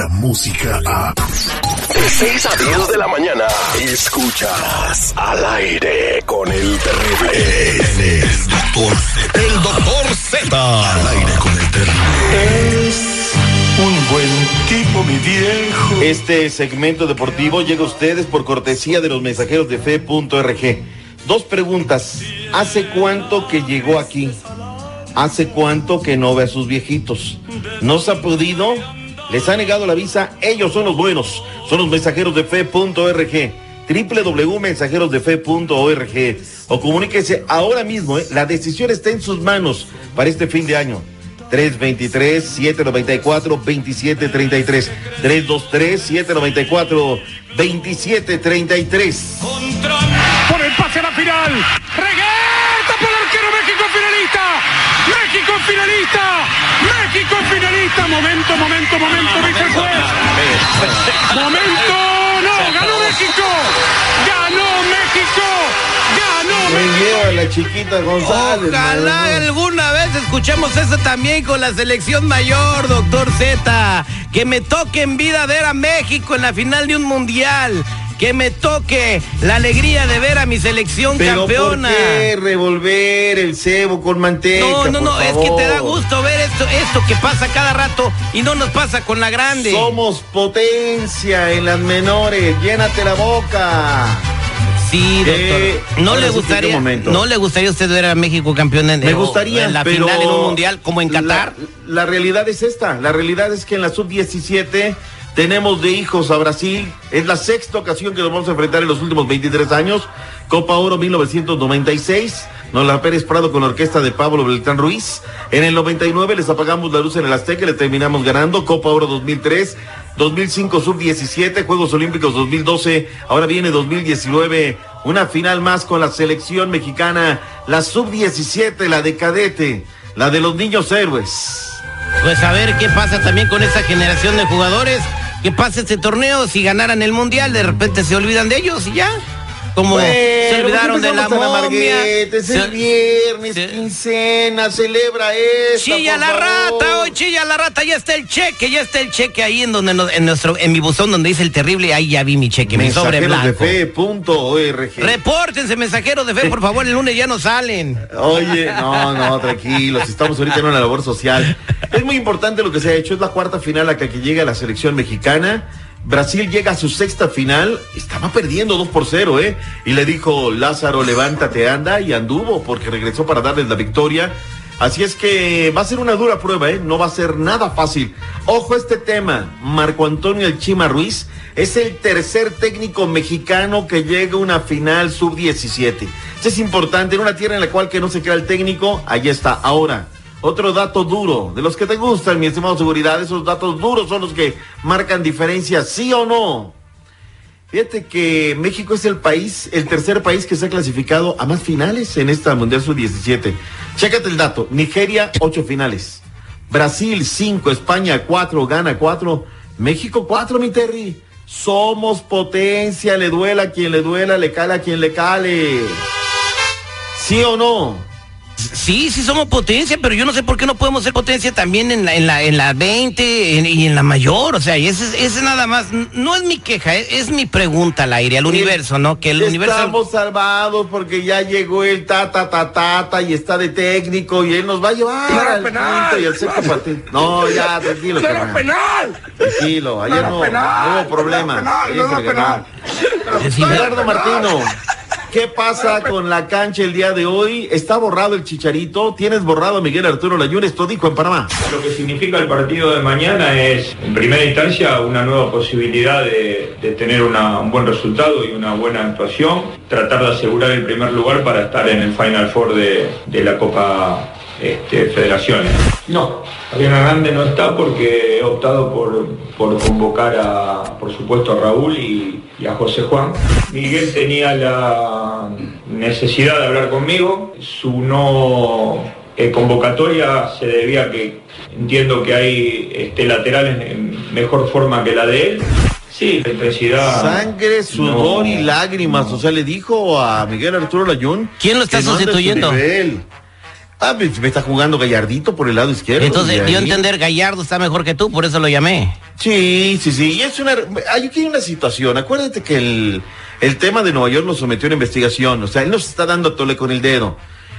la música a... De 6 a 10 de la mañana, escuchas al aire con el terrible. Él es doctor Z. El doctor Z. Al aire con el terrible. Es un buen tipo, mi viejo. Este segmento deportivo llega a ustedes por cortesía de los mensajeros de fe.org. Dos preguntas. ¿Hace cuánto que llegó aquí? ¿Hace cuánto que no ve a sus viejitos? ¿No se ha podido? ¿Les ha negado la visa? Ellos son los buenos. Son los mensajeros de fe.org www.mensajerosdefe.org o comuníquese ahora mismo. ¿eh? La decisión está en sus manos para este fin de año. 323-794-2733. 323-794-2733. Por el pase a la final. Regueta por el arquero México finalista. Finalista. México finalista. Momento, momento, momento, dice el juez. Momento. No, ganó México. Ganó México. Ganó Me México. lleva la chiquita González. Ojalá alguna vez escuchemos eso también con la selección mayor, doctor Z. Que me toque en vida ver a México en la final de un mundial. Que me toque la alegría de ver a mi selección Pero campeona. ¿por qué revolver el cebo con manteca? No, no, por no, es que te da gusto ver esto, esto que pasa cada rato y no nos pasa con la grande. Somos potencia en las menores. Llénate la boca. Sí, Eh. No le sí, ¿en qué gustaría, no le gustaría a usted ver a México campeón en, Me gustaría, en la pero final en un mundial como en Qatar. La, la realidad es esta. La realidad es que en la sub-17 tenemos de hijos a Brasil. Es la sexta ocasión que nos vamos a enfrentar en los últimos 23 años. Copa Oro 1996. Nola Pérez Prado con la orquesta de Pablo Beltrán Ruiz. En el 99 les apagamos la luz en el Azteca y le terminamos ganando. Copa Oro 2003. 2005 sub-17, Juegos Olímpicos 2012, ahora viene 2019, una final más con la selección mexicana, la sub-17, la de cadete, la de los niños héroes. Pues a ver qué pasa también con esa generación de jugadores. ¿Qué pasa este torneo? Si ganaran el mundial, de repente se olvidan de ellos y ya. Como se olvidaron de la momia. Es el viernes, quincena, celebra esta, Chilla la favor. rata, hoy chilla la rata, ya está el cheque, ya está el cheque ahí en donde en nuestro, en mi buzón donde dice el terrible, ahí ya vi mi cheque, mi sobre Mensajeros de blanco. fe punto. Repórtense, mensajeros de fe, por favor, el lunes ya no salen. Oye, no, no, tranquilos, estamos ahorita en una labor social. Es muy importante lo que se ha hecho, es la cuarta final a la que llega la selección mexicana. Brasil llega a su sexta final, estaba perdiendo 2 por 0, ¿eh? Y le dijo, Lázaro, levántate, anda, y anduvo, porque regresó para darles la victoria. Así es que va a ser una dura prueba, ¿eh? No va a ser nada fácil. Ojo a este tema, Marco Antonio El Chima Ruiz es el tercer técnico mexicano que llega a una final sub-17. Esto es importante, en una tierra en la cual que no se crea el técnico, ahí está. Ahora, otro dato duro, de los que te gustan, mi estimado seguridad, esos datos duros son los que marcan diferencia, sí o no. Fíjate que México es el país, el tercer país que se ha clasificado a más finales en esta Mundial Sub-17. Chécate el dato, Nigeria, ocho finales. Brasil, cinco, España, cuatro, Ghana, cuatro, México, cuatro, mi Terry. Somos potencia, le duela a quien le duela, le cale a quien le cale. ¿Sí o no? Sí, sí somos potencia, pero yo no sé por qué no podemos ser potencia también en la, en la, en la 20 en- y en la mayor. O sea, y ese, ese es nada más, no es mi queja, es, es mi pregunta al aire, al universo, ¿no? Que el universo. Estamos salvados porque ya llegó el tata tata tata y está de técnico y él nos va a llevar al penal. y al sexto partido. No, ya, tranquilo, ¡No era carnal. penal! Tranquilo, ayer no, penal, no hubo problema. penal, no Gerardo Martino, ¿qué pasa con la cancha el día de hoy? ¿Está borrado el chicharito? ¿Tienes borrado a Miguel Arturo Layún? Esto dijo en Panamá. Lo que significa el partido de mañana es, en primera instancia, una nueva posibilidad de, tener un buen resultado y una buena actuación, tratar de asegurar el primer lugar para estar en el Final Four de la Copa este, Federaciones. No, Fabián Hernández no está porque he optado por, por convocar a, por supuesto, a Raúl y, y a José Juan. Miguel tenía la necesidad de hablar conmigo, su no eh, convocatoria se debía a que entiendo que hay este, laterales en mejor forma que la de él. Sí, la intensidad. Sangre, sudor no- y lágrimas. O sea, le dijo a Miguel Arturo Layún. ¿Quién lo está que no Ah, me, me está jugando Gallardito por el lado izquierdo. Entonces, dio a entender Gallardo está mejor que tú, por eso lo llamé. Sí, sí, sí. Y es una. Hay aquí una situación. Acuérdate que el, el tema de Nueva York lo sometió a una investigación. O sea, él nos está dando tole con el dedo.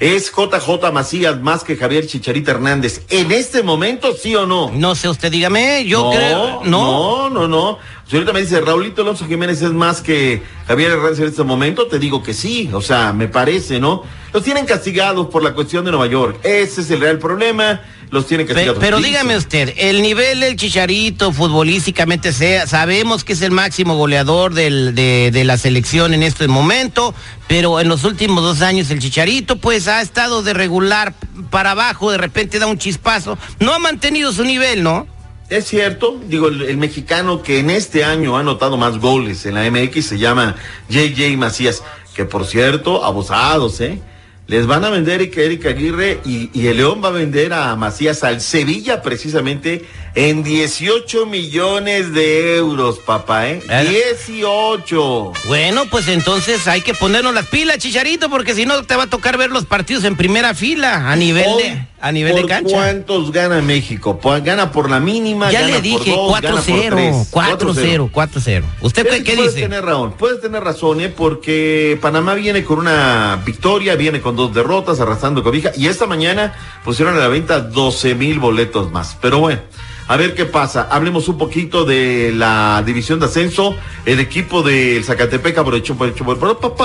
¿Es JJ Macías más que Javier Chicharita Hernández en este momento, sí o no? No sé, usted dígame, yo no, creo. No. no, no, no. Si ahorita me dice Raulito Alonso Jiménez es más que Javier Hernández en este momento, te digo que sí. O sea, me parece, ¿no? Los tienen castigados por la cuestión de Nueva York. Ese es el real problema. Los tienen castigados. pero Dice. dígame usted, el nivel del Chicharito futbolísticamente sea, sabemos que es el máximo goleador del- de, de la selección en este momento, pero en los últimos dos años el Chicharito pues ha estado de regular para abajo, de repente da un chispazo, no ha mantenido su nivel, ¿no? Es cierto, digo, el, el mexicano que en este año ha anotado más goles en la MX se llama JJ Macías, que por cierto, abusados, ¿eh? Les van a vender Eric, Eric Aguirre y, y el León va a vender a Macías al Sevilla precisamente en 18 millones de euros, papá, ¿eh? Ah. 18. Bueno, pues entonces hay que ponernos las pilas, Chicharito, porque si no te va a tocar ver los partidos en primera fila, a nivel Hoy, de, a nivel de ¿por cancha. ¿Cuántos gana México? Gana por la mínima, Ya gana le dije, por dos, gana por 4-0, tres. 4-0, 4-0. ¿Usted qué, qué puedes dice? tener razón, puedes tener razón, ¿eh? porque Panamá viene con una victoria, viene con dos derrotas, arrastrando cobija, y esta mañana pusieron a la venta 12 mil boletos más. Pero bueno, a ver qué pasa. Hablemos un poquito de la división de ascenso. El equipo del Zacatepec aprovechó,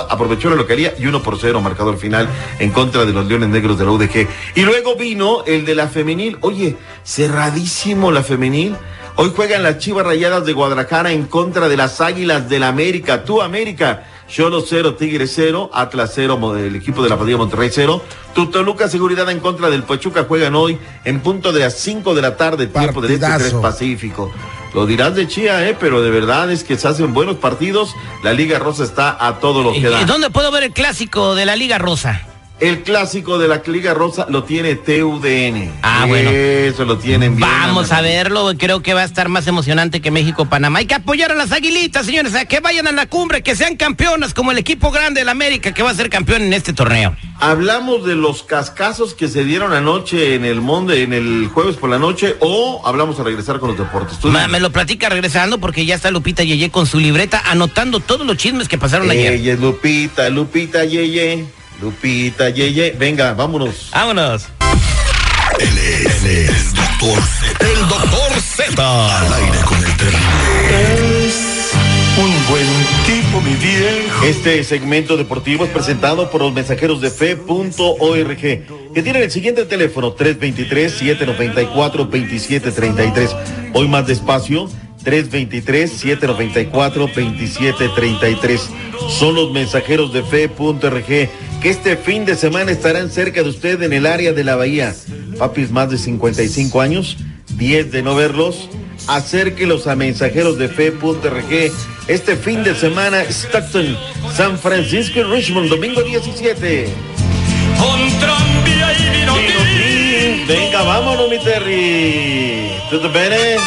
aprovechó, la localía y 1 por 0 marcador final en contra de los Leones Negros de la UDG. Y luego vino el de la femenil. Oye, cerradísimo la femenil. Hoy juegan las Chivas Rayadas de Guadalajara en contra de las Águilas del la América. Tú, América. Cholo 0, Tigre 0, Atlas 0, el equipo de la Padilla Monterrey 0. Tu Toluca Seguridad en contra del Pachuca juegan hoy en punto de las 5 de la tarde, tiempo del Este Partidazo. 3 Pacífico. Lo dirás de Chía, ¿eh? pero de verdad es que se hacen buenos partidos. La Liga Rosa está a todo lo que ¿Y da. ¿Dónde puedo ver el clásico de la Liga Rosa? El clásico de la Liga Rosa lo tiene TUDN. Ah, bueno. Eso lo tienen bien. Vamos a verlo, creo que va a estar más emocionante que México-Panamá. Hay que apoyar a las aguilitas, señores, a que vayan a la cumbre, que sean campeonas como el equipo grande de la América que va a ser campeón en este torneo. ¿Hablamos de los cascazos que se dieron anoche en el Monde, en el jueves por la noche, o hablamos a regresar con los deportes? Ma- me lo platica regresando porque ya está Lupita Yeye con su libreta anotando todos los chismes que pasaron ayer. Es Lupita, Lupita Yeye, Lupita Yeye. Venga, vámonos. Vámonos. Él es, él es doctor Z. El doctor Z. Al aire con el terrible. Es un buen tipo, mi viejo. Este segmento deportivo es presentado por los mensajeros de fe.org, que tienen el siguiente teléfono 323-794-2733. Hoy más despacio, 323-794-2733. Son los mensajeros de fe.org, que este fin de semana estarán cerca de usted en el área de la bahía. Papis más de 55 años, 10 de no verlos. Acérquelos a mensajeros de fe.org. Este fin de semana, Stockton, San Francisco y Richmond, domingo 17. Venga, vámonos, mi Terry. ¿Todo bene?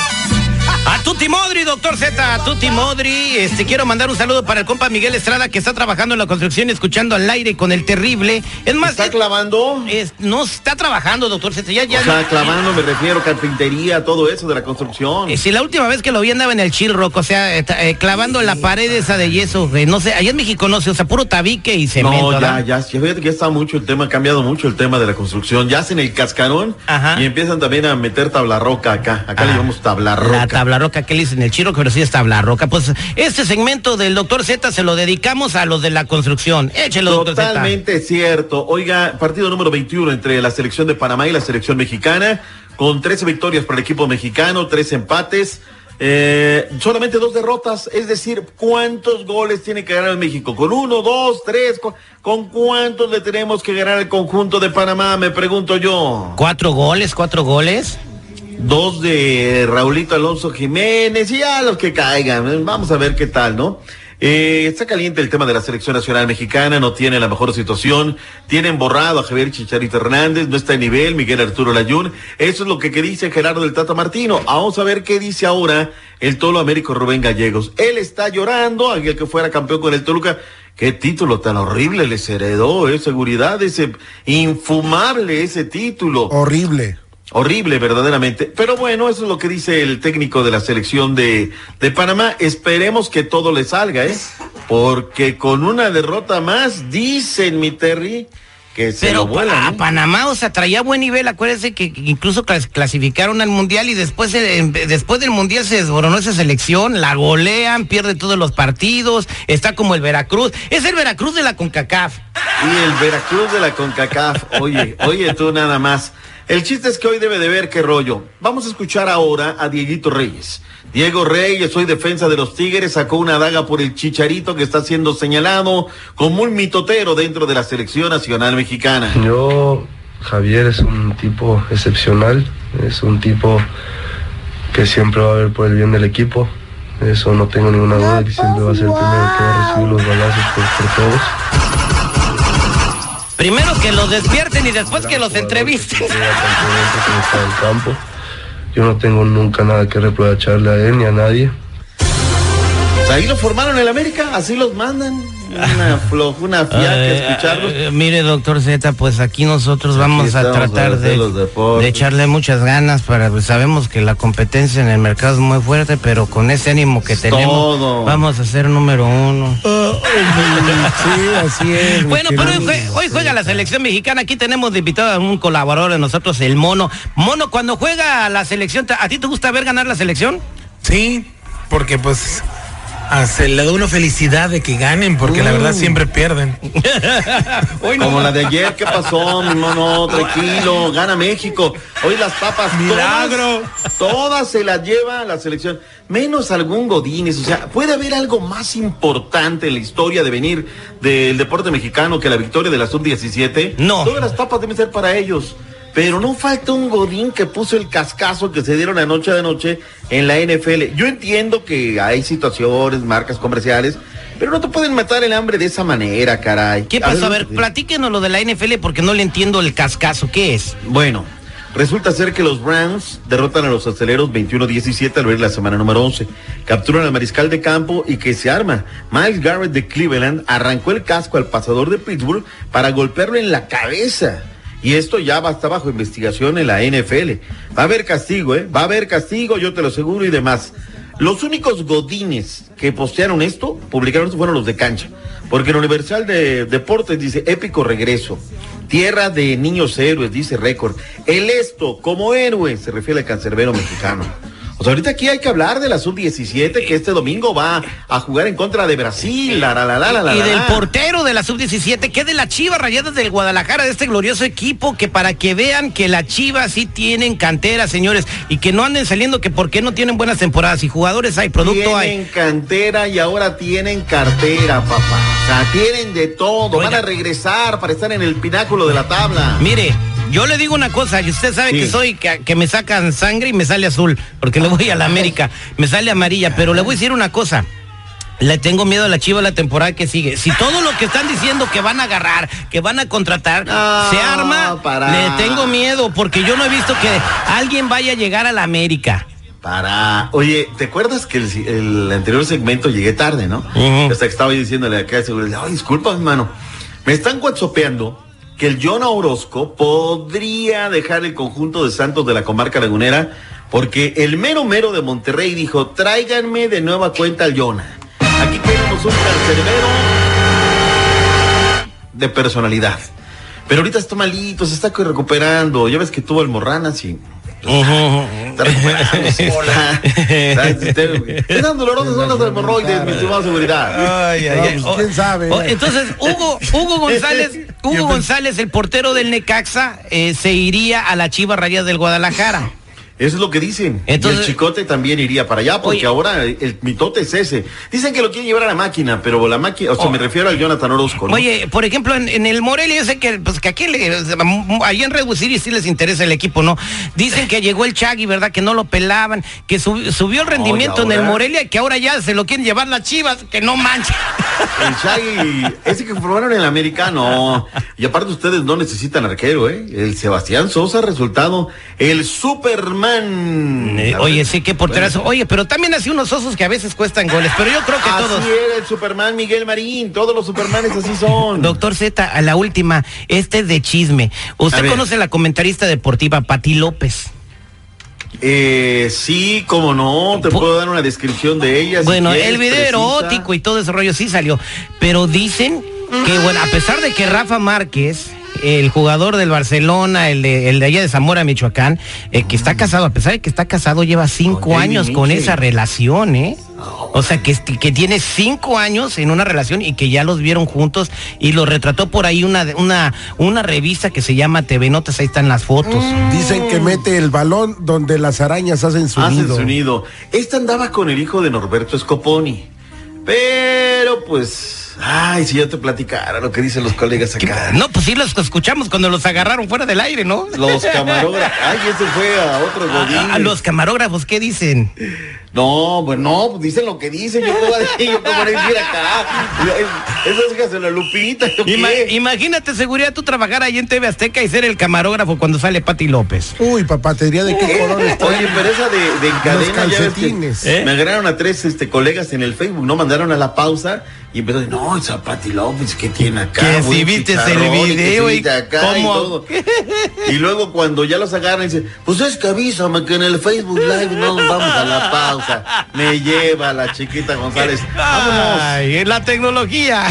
A Tuti Modri, doctor Z, a Tuti Modri, este quiero mandar un saludo para el compa Miguel Estrada que está trabajando en la construcción escuchando al aire con el terrible. Es más, ¿Está es- clavando? es- no está trabajando, doctor Z. Ya, ya O sea, clavando, me refiero, carpintería, todo eso de la construcción. Eh, Si la última vez que lo vi andaba en el chill rock, o sea, eh, eh, clavando en la pared esa de yeso, güey, no sé, allá en México no sé, o sea, puro tabique y cemento. No, ya, ya, ya, fíjate que ya está mucho el tema, ha cambiado mucho el tema de la construcción. Ya hacen el cascarón Ajá. y empiezan también a meter tabla roca acá. Acá le Ah, llamamos tabla La roca. Tabla roca, ¿qué le dicen? El chiro, pero sí es tabla roca. Pues este segmento del doctor Z se lo dedicamos a los de la construcción. Échelo, doctor Z. Totalmente cierto. Oiga, partido número 21 entre la selección de Panamá y la selección mexicana, con 13 victorias para el equipo mexicano, tres empates. eh, solamente dos derrotas, es decir, ¿cuántos goles tiene que ganar México? ¿Con uno, dos, tres? ¿Con, con cuántos le tenemos que ganar al conjunto de Panamá? Me pregunto yo. Cuatro goles, cuatro goles. Dos de Raulito Alonso Jiménez y ya los que caigan. Vamos a ver qué tal, ¿no? Eh, está caliente el tema de la selección nacional mexicana, no tiene la mejor situación, tienen borrado a Javier Chicharito Hernández, no está en nivel, Miguel Arturo Layún, eso es lo que, que dice Gerardo del Tata Martino. Vamos a ver qué dice ahora el Tolo Américo Rubén Gallegos. Él está llorando, aquel que fuera campeón con el Toluca, Qué título tan horrible les heredó, eh, seguridad, ese infumable ese título. Horrible. Horrible, verdaderamente. Pero bueno, eso es lo que dice el técnico de la selección de, de Panamá. Esperemos que todo le salga, ¿eh? Porque con una derrota más, dicen mi Terry, que se Pero lo vuelan. a ¿eh? Panamá, o sea, traía buen nivel. Acuérdense que incluso clas- clasificaron al Mundial y después, después del Mundial se desboronó esa selección, la golean, pierde todos los partidos, está como el Veracruz. Es el Veracruz de la CONCACAF. Y el Veracruz de la CONCACAF. Oye, oye tú nada más. El chiste es que hoy debe de ver qué rollo. Vamos a escuchar ahora a Dieguito Reyes. Diego Reyes, soy defensa de los Tigres, sacó una daga por el chicharito que está siendo señalado como un mitotero dentro de la selección nacional mexicana. Yo, Javier es un tipo excepcional, es un tipo que siempre va a ver por el bien del equipo, eso no tengo ninguna duda, que siempre va a ser el primero que va a recibir los balazos por todos. Primero que los despierten y después que los entrevisten. Que campo. Yo no tengo nunca nada que reprocharle a él ni a nadie. Pues ahí lo formaron en el América, así los mandan. Una floja, una fiaca Ay, escucharlos. ay, mire, doctor Z, pues aquí nosotros vamos a tratar a de, echarle muchas ganas para, pues, sabemos que la competencia en el mercado es muy fuerte, pero con ese ánimo que tenemos, todo. vamos a ser número uno. Sí, así es. Bueno, pero hoy, jue- hoy juega la selección mexicana. Aquí tenemos de invitado a un colaborador de nosotros, el Mono. Mono, cuando juega la selección, ¿a ti te gusta ver ganar la selección? Sí, porque pues ah, se le da una felicidad de que ganen, porque la verdad siempre pierden. Hoy Como la de ayer, ¿qué pasó, mi mono? Tranquilo, gana México. Hoy las papas, Milagro. Todas, todas se las lleva la selección, menos algún Godínez. O sea, ¿puede haber algo más importante en la historia de venir del deporte mexicano que la victoria de la sub-17? No. Todas las papas deben ser para ellos. Pero no falta un Godín que puso el cascazo que se dieron anoche de noche en la NFL. Yo entiendo que hay situaciones, marcas comerciales, pero no te pueden matar el hambre de esa manera, caray. ¿Qué pasó? A ver, platíquenos lo de la NFL porque no le entiendo el cascazo. ¿Qué es? Bueno, resulta ser que los Browns derrotan a los aceleros 21-17 al ver la semana número 11. Capturan al mariscal de campo y que se arma. Miles Garrett de Cleveland arrancó el casco al pasador de Pittsburgh para golpearlo en la cabeza. Y esto ya va está bajo investigación en la NFL. Va a haber castigo, ¿eh? Va a haber castigo, yo te lo aseguro y demás. Los únicos godines que postearon esto, publicaron esto, fueron los de cancha. Porque el Universal de Deportes dice épico regreso. Tierra de niños héroes, dice récord. El esto, como héroe, se refiere al cancerbero mexicano. O sea, ahorita aquí hay que hablar de la sub-17 que este domingo va a jugar en contra de Brasil. La, la, la, la, la, la, y del portero de la sub-17, que de la Chiva Rayadas del Guadalajara, de este glorioso equipo, que para que vean que la Chiva sí tienen cantera, señores, y que no anden saliendo que por qué no tienen buenas temporadas y jugadores hay, producto hay. Tienen cantera y ahora tienen cartera, papá. O sea, tienen de todo. Van a regresar para estar en el pináculo de la tabla. Mire, yo le digo una cosa, y usted sabe Sí. que soy, que, que me sacan sangre y me sale azul, porque le voy a la América, me sale amarilla, pero le voy a decir una cosa. Le tengo miedo a la chiva la temporada que sigue. Si todo lo que están diciendo que van a agarrar, que van a contratar, No, se arma, para. le tengo miedo, porque yo no he visto que alguien vaya a llegar a la América. Para. Oye, ¿te acuerdas que el, el anterior segmento llegué tarde, no? Ujú. Hasta que estaba yo diciéndole acá ay, disculpa, hermano. Me están whatsappeando que el Jonah Orozco podría dejar el conjunto de Santos de la comarca lagunera porque el mero mero de Monterrey dijo, tráiganme de nueva cuenta al Jonah. Aquí tenemos un cancerbero de personalidad. Pero ahorita está malito, se está recuperando. Ya ves que tuvo el Morranas y Está. Usted- Eran dolorosas son las hemorroides, mi estimado seguridad. Ay, No, pues, quién sabe. Oh, entonces, Hugo, Hugo González, Hugo González, el portero del Necaxa, eh, se iría a la Chiva Rayas del Guadalajara. Eso es lo que dicen. Entonces- y el chicote también iría para allá, porque Oye. ahora el, mitote es ese. Dicen que lo quieren llevar a la máquina, pero la máquina, o sea, Oh. me refiero al Jonathan Orozco. ¿no? Oye, por ejemplo, en, en el Morelia, yo sé que, pues, que aquí, le, ahí en Red City sí les interesa el equipo, ¿no? Dicen que llegó el Chagui, ¿verdad? Que no lo pelaban, que sub- subió el rendimiento en el? Morelia, que ahora ya se lo quieren llevar las chivas, que no mancha. El Shaggy, ese que formaron en el americano. Y aparte ustedes no necesitan arquero, ¿eh? El Sebastián Sosa, resultado, el Superman Superman. Eh, Oye, sí, qué porterazo. Oye, pero también hace unos osos que a veces cuestan goles, pero yo creo que Así todos. era el Superman Miguel Marín. Todos los Supermanes así son. Doctor Z, a la última, este es de chisme. ¿Usted conoce a la comentarista deportiva Pati López? Eh, sí, cómo no. Te Pu- puedo dar una descripción de ella. Bueno, el video erótico y todo ese rollo sí salió, pero dicen que, bueno, a pesar de que Rafa Márquez, el jugador del Barcelona, el de, el de allá de Zamora, Michoacán, eh, que está casado, a pesar de que está casado, lleva cinco años con esa relación, ¿eh? O sea, que, que tiene cinco años en una relación y que ya los vieron juntos y lo retrató por ahí una, una, una revista que se llama TV Notas, ahí están las fotos. Dicen que mete el balón donde las arañas hacen su Hacen nido. su nido. Esta andaba con el hijo de Norberto Scoponi. Pero pues, ay, si yo te platicara lo que dicen los colegas ¿Qué- acá. No, pues sí los escuchamos cuando los agarraron fuera del aire, ¿no? Los camarógrafos. Ay, ese fue a otro godín. A, a los camarógrafos, ¿qué dicen? No, pues no, pues dicen lo que dicen. Yo puedo decir, yo puedo decir acá. Esas hijas de la Lupita. ¿yo Ima- qué? imagínate, seguridad, tú trabajar ahí en TV Azteca y ser el camarógrafo cuando sale Pati López. Uy, papá, te diría de qué color está. Oye, pero esa de, de en cadena, ya ves que. ¿Eh? Me agarraron a tres este, colegas en el Facebook, no mandaron a la pausa y empezó a decir, no, esa Pati López, ¿qué tiene acá? Que si viste el video y acá cómo- y todo. Y luego cuando ya los agarran, dicen, pues es que avísame que en el Facebook Live no nos vamos a la pausa. Me lleva la chiquita González. Vámonos. Ay, la tecnología.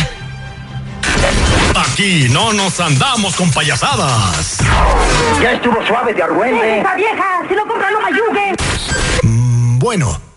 Aquí no nos andamos con payasadas. Ya estuvo suave de argüente. ¡Esa vieja! ¡Si lo compra, no mayugue! Mm, Bueno,